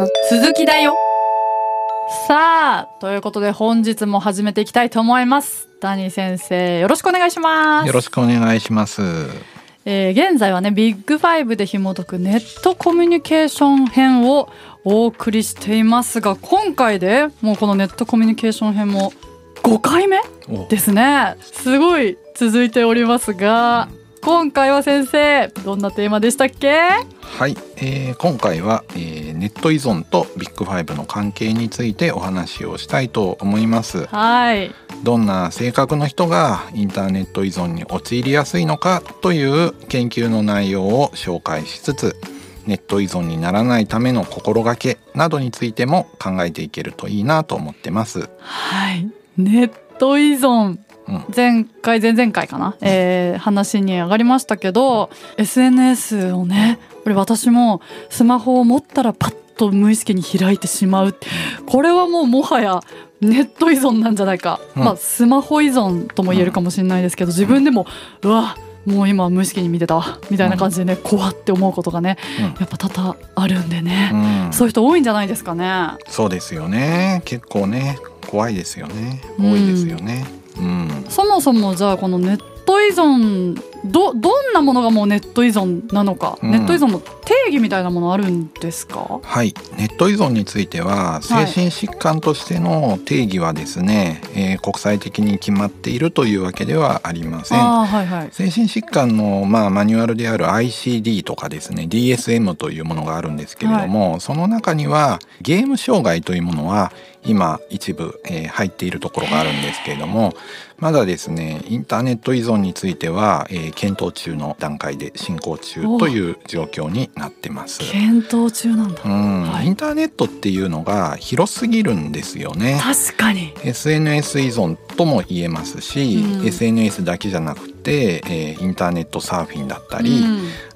の鈴木だよ。さあということで本日も始めていきたいと思います。谷先生よろしくお願いします。よろしくお願いします。えー現在はねビッグファイブで紐解くネットコミュニケーション編をお送りしていますが今回でもうこのネットコミュニケーション編も5回目お。ですね。すごい続いておりますが今回は先生どんなテーマでしたっけ？はい、えー今回は、えーネット依存とビッグファイブの関係についてお話をしたいと思います。はいどんな性格の人がインターネット依存に陥りやすいのかという研究の内容を紹介しつつ、ネット依存にならないための心がけなどについても考えていけるといいなと思ってます。はいネット依存うん前回前々回かな、えー話に上がりましたけど SNS をねこれ私もスマホを持ったらパッと無意識に開いてしまうこれはもうもはやネット依存なんじゃないか、うん。まあスマホ依存とも言えるかもしれないですけど自分でもうわもう今無意識に見てたわみたいな感じでね怖って思うことがねうん。やっぱ多々あるんでね、うん。そういう人多いんじゃないですかね。そうですよね。結構ね怖いですよね。うん。多いですよね。うん。そもそもじゃあこのネット依存どどんなものがもうネット依存なのか、うん。ネット依存の定義みたいなものあるんですか？はい、ネット依存については精神疾患としての定義はですね、えー国際的に決まっているというわけではありません。はいはい。精神疾患の、まあ、マニュアルである ICD とかですね DSM というものがあるんですけれども、その中にはゲーム障害というものは今一部、えー入っているところがあるんですけれどもまだですねインターネット依存については、えー検討中の段階で進行中という状況になってます。検討中なんだ。うん。はい。インターネットっていうのが広すぎるんですよね。確かに。SNS 依存とも言えますし、うん。SNS だけじゃなくて、えーインターネットサーフィンだったり、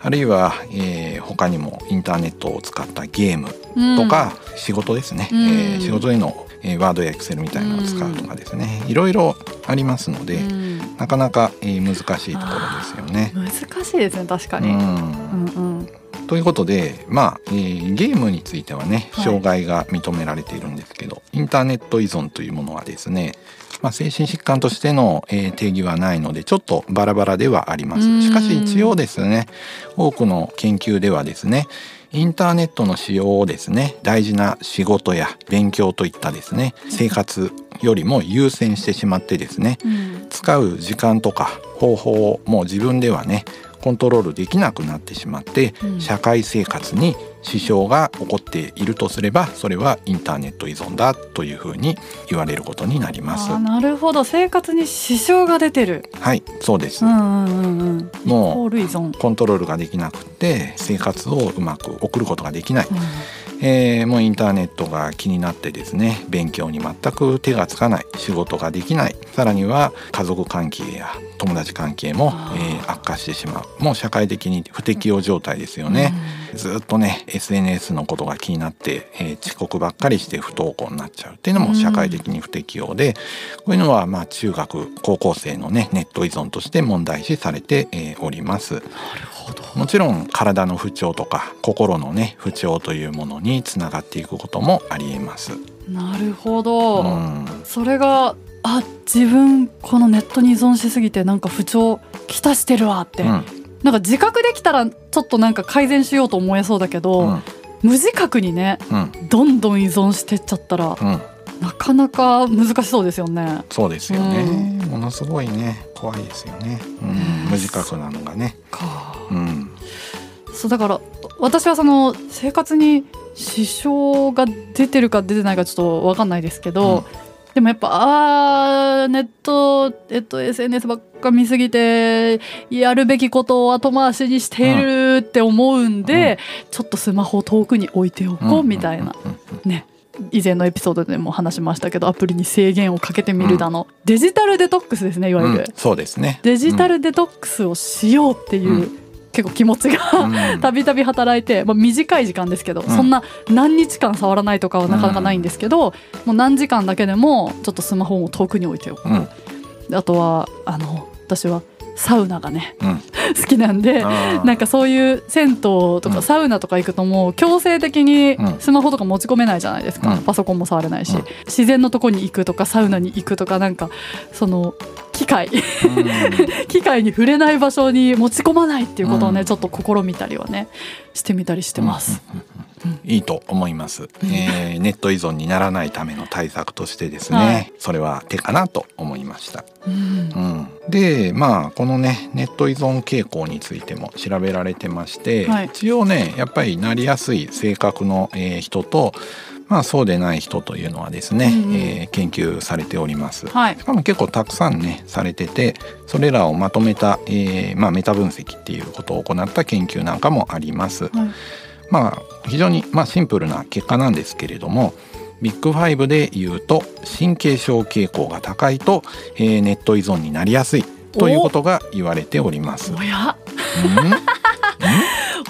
あるいは、えー他にもインターネットを使ったゲームうん。とか、仕事ですね、うん。えー仕事での、えーワードやエクセルみたいなのを使うとかですね、いろいろありますので、うん。なかなか、えー難しいところですよね。難しいですね確かに、うん。うんうんということで、まあえーゲームについてはねはい。障害が認められているんですけど、インターネット依存というものはですね、まあ、精神疾患としての、えー定義はないのでちょっとバラバラではありまうん。すしかし一応ですね多くの研究ではですねインターネットの使用をですね大事な仕事や勉強といったですね生活よりも優先してしまってですねうん。使う時間とか方法をもう自分ではねコントロールできなくなってしまって、うん。社会生活に支障が起こっているとすればそれはインターネット依存だというふうに言われることになります。なるほど。生活に支障が出てる。はいそうです、うんうんうんうん。イコもうコントロールができなくて生活をうまく送ることができない、うんえーもうインターネットが気になってですね勉強に全く手がつかない仕事ができないさらには家族関係や友達関係もえー悪化してしまうもう社会的に不適応状態ですよね、ずっとね SNS のことが気になって、えー遅刻ばっかりして不登校になっちゃう。っていうのも社会的に不適応で、こういうのはまあ中学高校生のねネット依存として問題視されて、えーおります。なるほどもちろん体の不調とか心のね不調というものにつながっていくこともありえます。なるほど、うん。それがあ自分このネットに依存しすぎてなんか不調きたしてるわって、うん。なんか自覚できたらちょっとなんか改善しようと思えそうだけど、うん。無自覚にねうん。どんどん依存してっちゃったらうんなかなか難しそうですよね。そうですよね、うものすごいね怖いですよね、うんね無自覚なのがね、か。うん、そうだから私はその生活に支障が出てるか出てないかちょっと分かんないですけど、うん。でもやっぱあーネット、えっと、SNS ばっか見すぎてやるべきことを後回しにしているって思うんで、ちょっとスマホを遠くに置いておこうみたいな、うん。うん。うん。ね以前のエピソードでも話しましたけどアプリに制限をかけてみるだの、デジタルデトックスですねいわゆる、うんそうですね。デジタルデトックスをしようっていう、う結構気持ちが、うん。たびたび働いて、まあ、短い時間ですけど、ん。そんな何日間触らないとかはなかなかないんですけど、もう何時間だけでもちょっとスマホを遠くに置いておこう、うん。であとはあの私はサウナがねうん。好きなんでなんかそういう銭湯とうん。かサウナとか行くともう強制的にうん。スマホとか持ち込めないじゃないですか、うん。パソコンも触れないし、うん。自然のとこに行くとかサウナに行くとかなんかその機械。うん。機械に触れない場所に持ち込まないっていうことをね、うん。ちょっと試みたりはねしてみたりしてます。いいと思います、えーネット依存にならないための対策としてですね、はい。それは手かなと思いました、うん。うん、でまあこのねネット依存傾向についても調べられてまして、はい。一応ねやっぱりなりやすい性格の、えー人とまあそうでない人というのはですね、うんうん。えー研究されております。はい。しかも結構たくさんねされててそれらをまとめた、えーまあ、メタ分析っていうことを行った研究なんかもあります。はい。まあ非常に、まあ、シンプルな結果なんですけれどもビッグファイブで言うと神経症傾向が高いと、えーネット依存になりやすいということが言われております。おや？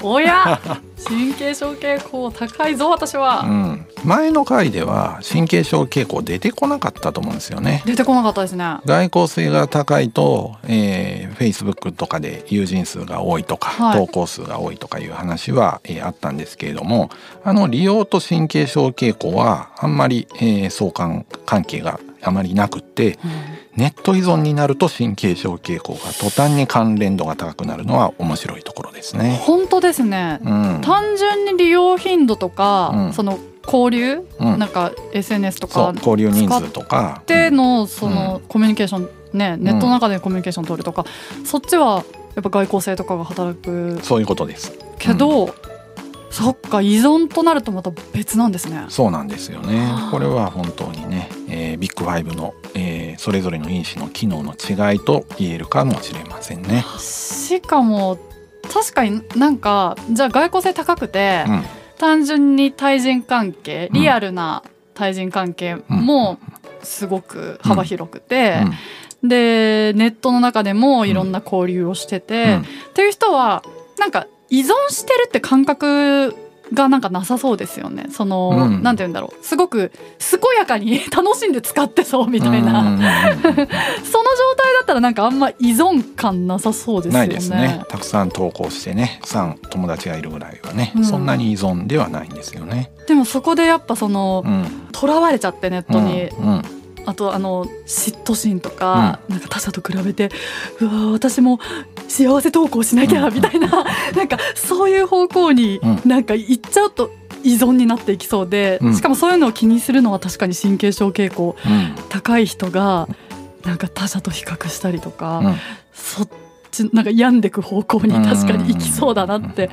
うん？おや？神経症傾向高いぞ私は、うん、前の回では神経症傾向出てこなかったと思うんですよね。出てこなかったですね。外交性が高いと、えー、Facebook とかで友人数が多いとか、はい。投稿数が多いとかいう話は、えーあったんですけれどもあの利用と神経症傾向はあんまり、えー相関関係があまりなくってネット依存になると神経症傾向が途端に関連度が高くなるのは面白いところですね。本当ですね。うん。単純に利用頻度とか、うん。その交流、うん。なんか SNS とか交流人数とか。でのそのコミュニケーションねネットの中でコミュニケーション取るとか、そっちはやっぱ外交性とかが働く。そういうことです。けど、そっか依存となるとまた別なんですね。そうなんですよね。はあ。これは本当にね、えービッグファイブの、えーそれぞれの因子の機能の違いと言えるかもしれませんね。しかも確かになんかじゃあ外交性高くて、うん単純に対人関係うん。リアルな対人関係もすごく幅広くて、でネットの中でもいろんな交流をしてて、うん。っていう人はなんか依存してるって感覚がなんかなさそうですよね。その、うん。なんて言うんだろう。すごく健やかに楽しんで使ってそうみたいな、うんうんうんうん その状態だったらなんかあんま依存感なさそうですよね。ないですね。たくさん投稿してね、たくさん友達がいるぐらいはね、うん。そんなに依存ではないんですよね。でもそこでやっぱそのうん。囚われちゃってネットに、うんあとあの嫉妬心とか、なんか他者と比べてうわー私も幸せ投稿しなきゃうん。みたいな、なんかそういう方向にうん。なんか行っちゃうと依存になっていきそうで、うん。しかもそういうのを気にするのは確かに神経症傾向うん。高い人がなんか他者と比較したりとか、うん。そっちなんか病んでく方向に確かに行きそうだなって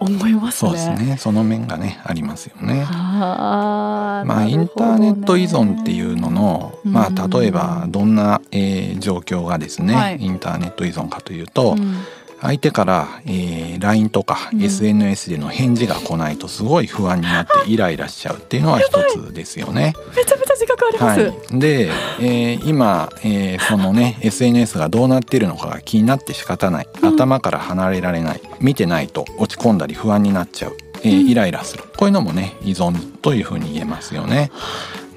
思いますね。そうですね。その面がねありますよね。あーまあ、インターネット依存っていうのの、うんまあ、例えばどんな、えー状況がですね、はいインターネット依存かというと、うん相手から、えー LINE とかうん。SNS での返事が来ないとすごい不安になってイライラしちゃうっていうのは一つですよね。めちゃめちゃ自覚あります。はい、で、えー今、えーそのね SNS がどうなっているのかが気になって仕方ない。うん。頭から離れられない。見てないと落ち込んだり不安になっちゃう、えーうん。イライラする。こういうのもね依存というふうに言えますよね。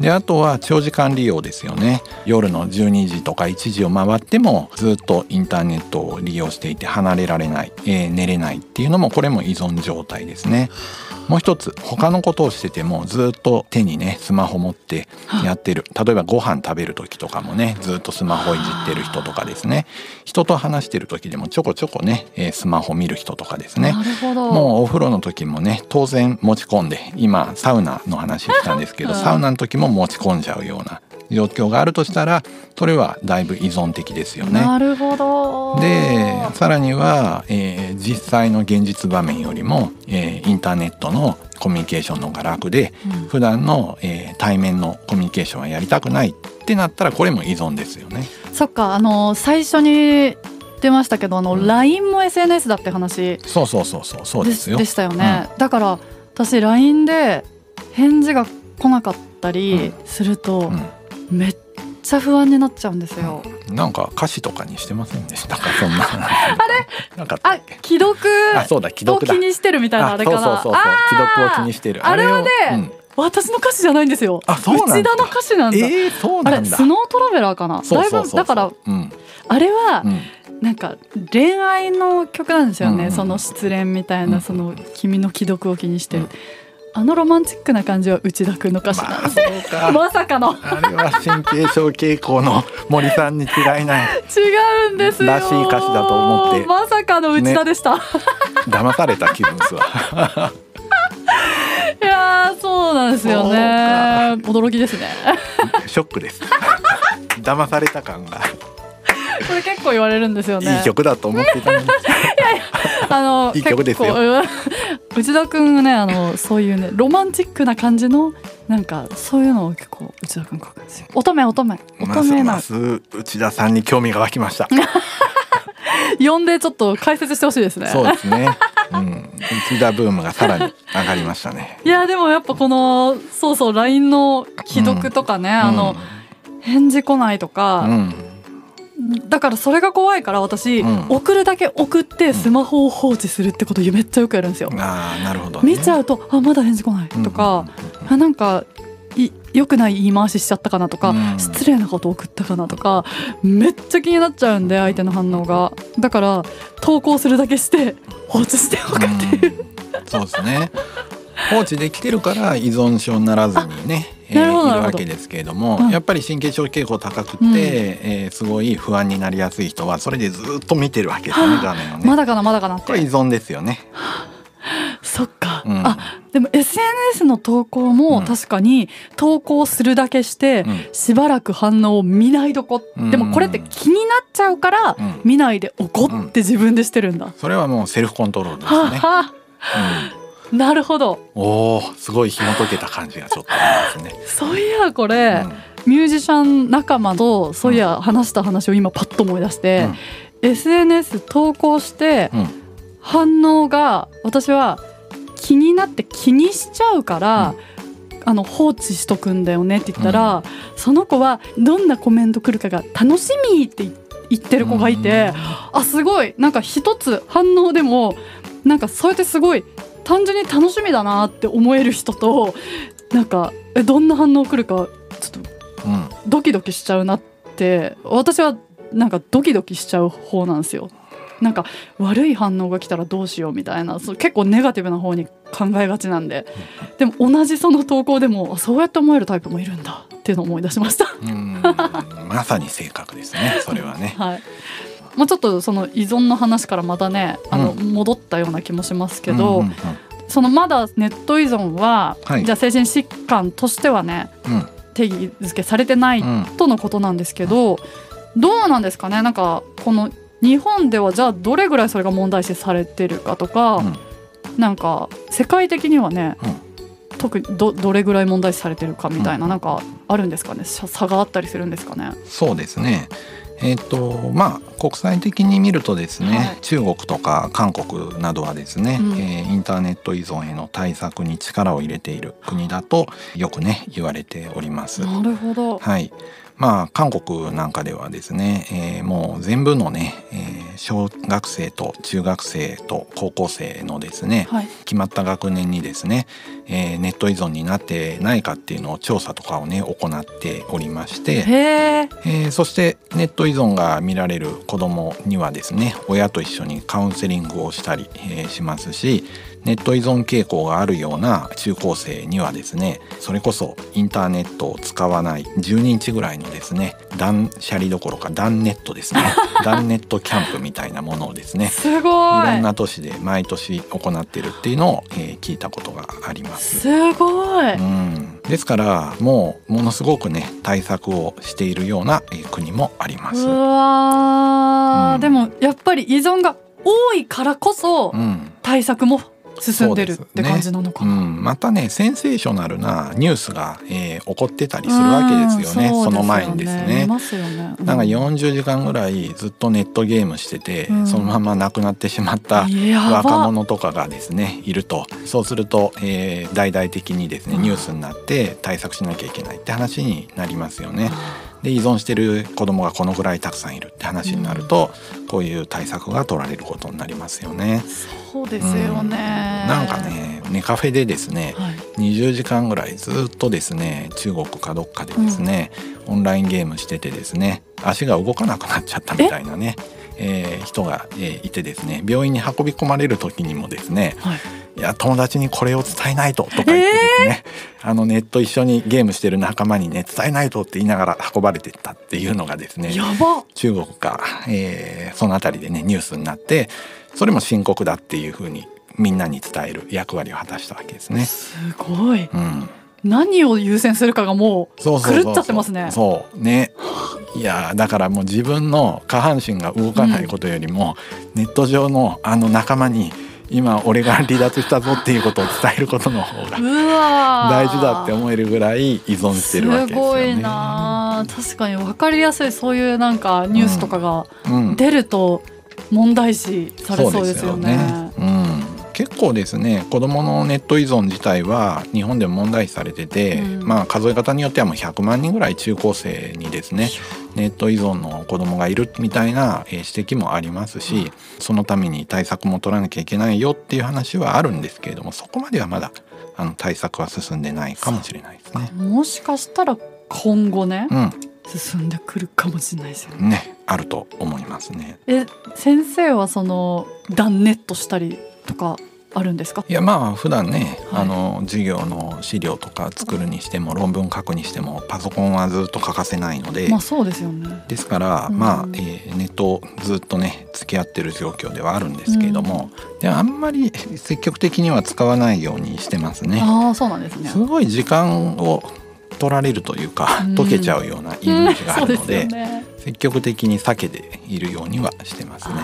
であとは長時間利用ですよね。夜の12時とか1時を回ってもずっとインターネットを利用していて離れられない、えー寝れないっていうのもこれも依存状態ですね。もう一つ他のことをしててもずっと手にねスマホ持ってやってる。例えばご飯食べる時とかもねずっとスマホいじってる人とかですね。人と話してる時でもちょこちょこね、えースマホ見る人とかですね。もうお風呂の時もね当然持ち込んで今サウナの話したんですけど、うんサウナの時も持ち込んじゃうような状況があるとしたらそれはだいぶ依存的ですよね。なるほど。でさらには、えー実際の現実場面よりも、えーインターネットのコミュニケーションの方が楽でうん普段の、えー対面のコミュニケーションはやりたくないってなったらこれも依存ですよね。そっかあの最初に出ましたけどあの、うん LINE も SNS だって話そうそうそうそうそうでですよ。でしたよね、だから私 LINE で返事が来なかったりすると、うんめっちゃ不安になっちゃうんですよ。なんか歌詞とかにしてませんでした？かそんな。あれ？なんかあ既読？あそうだ既と読だ気。にしてるみたいなあれかな。そうそうそう既読を気にしてる。あれはねをうん私の歌詞じゃないんですよ。あそうなんだ内田の歌詞なんだ。えー、そうあなんだ。れスノートラベラーかな？そうそうだからうんあれはうんなんか恋愛の曲なんですよね、うんうんその失恋みたいな、うんその君の既読を気にしてる、うんあのロマンチックな感じは内田君の歌詞なんまあですよ、そうか。まさかの。あれは神経症傾向の森さんに違いない。違うんですよ。らしい歌詞だと思って。まさかの内田でした、騙された気分ですわ。いやーそうなんですよね。驚きですね。ショックです。騙された感が。これ結構言われるんですよね。いい曲だと思ってたのに あのいい曲ですよ。内田君がねあのそういうねロマンチックな感じのなんかそういうのを結構内田君書くんですよ。乙女乙女。乙女なます内田さんに興味が湧きました。呼んでちょっと解説してほしいですね。そうですね、うん、内田ブームがさらに上がりましたね。いやでもやっぱこのそうそう LINE の既読とかね、あの返事来ないとうか、んだからそれが怖いから私、うん。送るだけ送ってスマホを放置するってことめっちゃよくやるんですよ。ああなるほど、ね、見ちゃうとあまだ返事来ないとか、あなんかい良くない言い回ししちゃったかなとか、うん。失礼なこと送ったかなとかめっちゃ気になっちゃうんで相手の反応が。だから投稿するだけして放置しておくっていう、うん。そうですね。放置できてるから依存症にならずにね、えーいるわけですけれども、うん。やっぱり神経症傾向高くて、うん。えーすごい不安になりやすい人はそれでずっと見てるわけですよねはあ。画面をね。まだかなまだかなって。これ依存ですよね。そっか、うん。あでも SNS の投稿もうん。確かに投稿するだけしてうん。しばらく反応を見ないどこ、うん。でもこれって気になっちゃうからうん。見ないで怒って自分でしてるんだ、それはもうセルフコントロールですね。ははうん、なるほど。おおすごい紐解けた感じがちょっとありますね。そういやこれ、うん。ミュージシャン仲間とそういや話した話を今パッと思い出して、SNS 投稿してうん。反応が私は気になって気にしちゃうから、あの放置しとくんだよねって言ったら、その子はどんなコメント来るかが楽しみって言ってる子がいて、あすごい。なんか一つ反応でもなんかそうやってすごい単純に楽しみだなって思える人となんかえどんな反応来るかちょっとドキドキしちゃうなって私はなんかドキドキしちゃう方なんですよ。なんか悪い反応が来たらどうしようみたいなそう結構ネガティブな方に考えがちなんででも同じその投稿でもあそうやって思えるタイプもいるんだっていうのを思い出しました。うんまさに正確ですねそれはね。はいもうちょっとその依存の話からまたねあの、う戻ったような気もしますけど、うんうん。そのまだネット依存は、はい。じゃあ精神疾患としてはねうん。定義づけされてないうん。とのことなんですけど、どうなんですかね？なんかこの日本ではじゃあどれぐらいそれが問題視されてるかとか、うん。なんか世界的にはね、うん。特にどどれぐらい問題視されてるかみたいな、うん。なんかあるんですかね？差差があったりするんですかね？そうですね。えっ、とまあ国際的に見るとですね、はい中国とか韓国などはですね、うんえーインターネット依存への対策に力を入れている国だとよくね言われております。なるほど。はい。まあ韓国なんかではですね、えーもう全部のね、えー小学生と中学生と高校生のですね、はい。決まった学年にですね、えーネット依存になってないかっていうのを調査とかをね行っておりまして。えーそしてネット依存が見られる子どもにはですね親と一緒にカウンセリングをしたり、えーしますしネット依存傾向があるような中高生にはですねそれこそインターネットを使わない10日ぐらいのですね断捨離どころか断ネットですね 断ネットキャンプみたいなものをですねすごいろんい。な都市で毎年行っているっていうのを、えー聞いたことがあります。すごい。うん、ですからもうものすごくね対策をしているような、えー国もあります。うわー、うんでもやっぱり依存が多いからこそうん対策も進んでるって感じなのかな。うん、またねセンセーショナルなニュースが、えー起こってたりするわけですよね、うんその前にですね。すよね。なんか40時間ぐらいずっとネットゲームしてて、うん。そのまま亡くなってしまった若者とかがですねいると。そうすると、えー大々的にですねニュースになって対策しなきゃいけないって話になりますよね。で依存してる子供がこのぐらいたくさんいるって話になると、こういう対策が取られることになりますよね。そうですよね。なんか。ねネカフェでですねはい。20時間ぐらいずっとですね中国かどっかでですね、オンラインゲームしててですね足が動かなくなっちゃったみたいなね、ええー人が、えーいてですね病院に運び込まれる時にもですねはいいや友達にこれを伝えないととか言ってですね、あのネット一緒にゲームしてる仲間にね伝えないとって言いながら運ばれてったっていうのがですね中国か、えーその辺りでねニュースになってそれも深刻だっていうふうにみんなに伝える役割を果たしたわけですね。すごい。うん、何を優先するかがもう狂っちゃってますね。そう。ね。いやーだからもう自分の下半身が動かないことよりも、ネット上のあの仲間に今俺が離脱したぞっていうことを伝えることの方が大事だって思えるぐらい依存してるわけですよね。すごいな確かに分かりやすいそういうなんかニュースとかがうん、出ると問題視されそうですよね。うん、結構ですね子どものネット依存自体は日本でも問題視されてて、うんまあ数え方によってはもう100万人ぐらい中高生にですねネット依存の子どもがいるみたいなえー指摘もありますし、そのために対策も取らなきゃいけないよっていう話はあるんですけれどもそこまではまだあの対策は進んでないかもしれないですね。もしかしたら今後ね、う進んでくるかもしれないですよね。ん、ねあると思いますね。え先生はその断ネットしたりとかあるんですか？いやまあ普段ね、はいあの授業の資料とか作るにしても論文書くにしてもパソコンはずっと欠かせないので、まあそうですよね。ですから、うんまあ、えーネットをずっとね付き合ってる状況ではあるんですけれども、であんまり 積極的には使わないようにしてますね。ああそうなんですね。すごい時間を取られるというか、うん溶けちゃうようなイメージがあるので, うんでね。積極的に避けているようにはしてますね。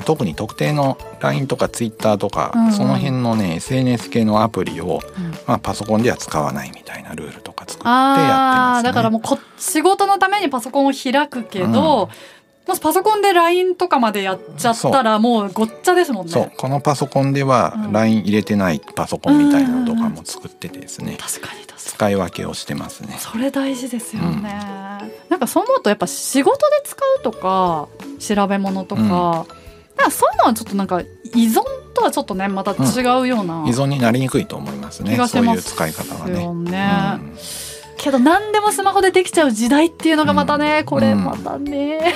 あ特に特定の LINE とか Twitter とか、うんその辺のね SNS 系のアプリを、ーうん。まあ、パソコンでは使わないみたいなルールとか作ってやってますね。だからもうこ仕事のためにパソコンを開くけど、もしパソコンで LINE とかまでやっちゃったらもうごっちゃですもんね。そう。このパソコンではうん。LINE 入れてないパソコンみたいなのとかも作っててですね。確かに確かに。使い分けをしてますね。それ大事ですよね、なんかそう思うとやっぱ仕事で使うとか調べ物とか,、うんなんかそういうのはちょっとなんか依存とはちょっとねまた違うような依存になりにくいと思いますね。気がしそういうます使い方はよね。ね。うん。けど何でもスマホでできちゃう時代っていうのがまたね、これまたね、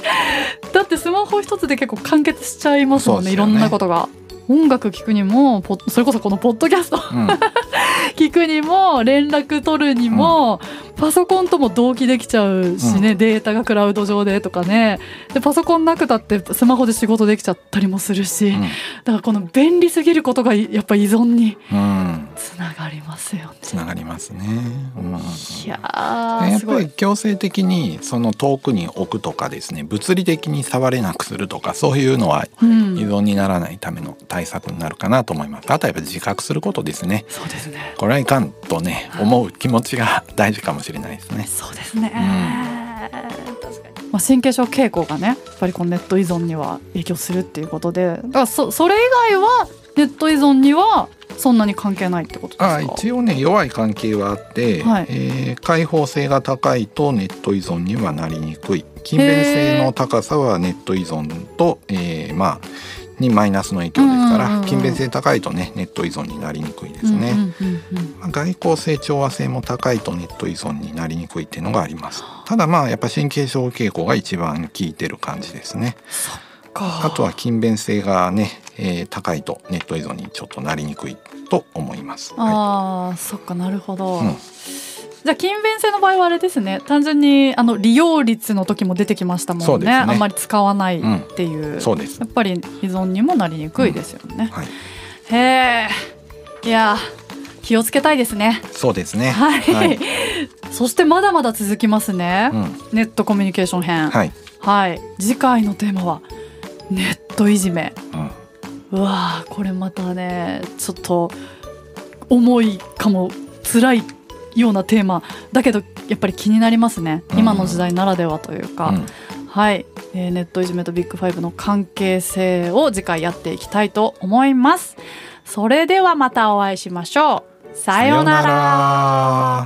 だってスマホ一つで結構完結しちゃいますもんね。いろんなことが。音楽聴くにもそれこそこのポッドキャスト。うん。聞くにも連絡取るにも、パソコンとも同期できちゃうしね、データがクラウド上でとかね。でパソコンなくたってスマホで仕事できちゃったりもするし、だからこの便利すぎることがやっぱ依存にうん。うんつながりますよね。つながりますね。うん。いややっぱり強制的にその遠くに置くとかですね物理的に触れなくするとかそういうのはうん。依存にならないための対策になるかなと思います。あとはやっぱ自覚することですね。そうですね。これはいかんとね思う気持ちが大事かもしれないですね。そうですね。確かに。まあ神経症傾向がね、やっぱりこのネット依存には影響するっていうことで、だからそそれ以外はネット依存にはそんなに関係ないってことですか？あ一応ね弱い関係はあって、はいえー開放性が高いとネット依存にはなりにくい勤勉性の高さはネット依存と、えーまあにマイナスの影響ですから、うんうんうん勤勉性高いとねネット依存になりにくいですね。まあ外交性調和性も高いとネット依存になりにくいっていうのがあります。ただまあやっぱ神経症傾向が一番効いてる感じですね。か。あとは勤勉性がね、えー高いとネット依存にちょっとなりにくいと思います。はああ、そっかなるほど。うん。じゃあ勤勉性の場合はあれですね。単純にあの利用率の時も出てきましたもんね。ね。あんまり使わないっていう、いそうです。やっぱり依存にもなりにくいですよね、はい。へえいや気をつけたいですね。そうですね。はい、はい。そしてまだまだ続きますね、うん。ネットコミュニケーション編。はい、はい。次回のテーマはネットいじめ。うんうわーこれまたねちょっと重いかも辛いようなテーマだけどやっぱり気になりますね、うん。今の時代ならではというか、うん。はい、えーネットいじめとビッグファイブの関係性を次回やっていきたいと思います。それではまたお会いしましょう。さようなら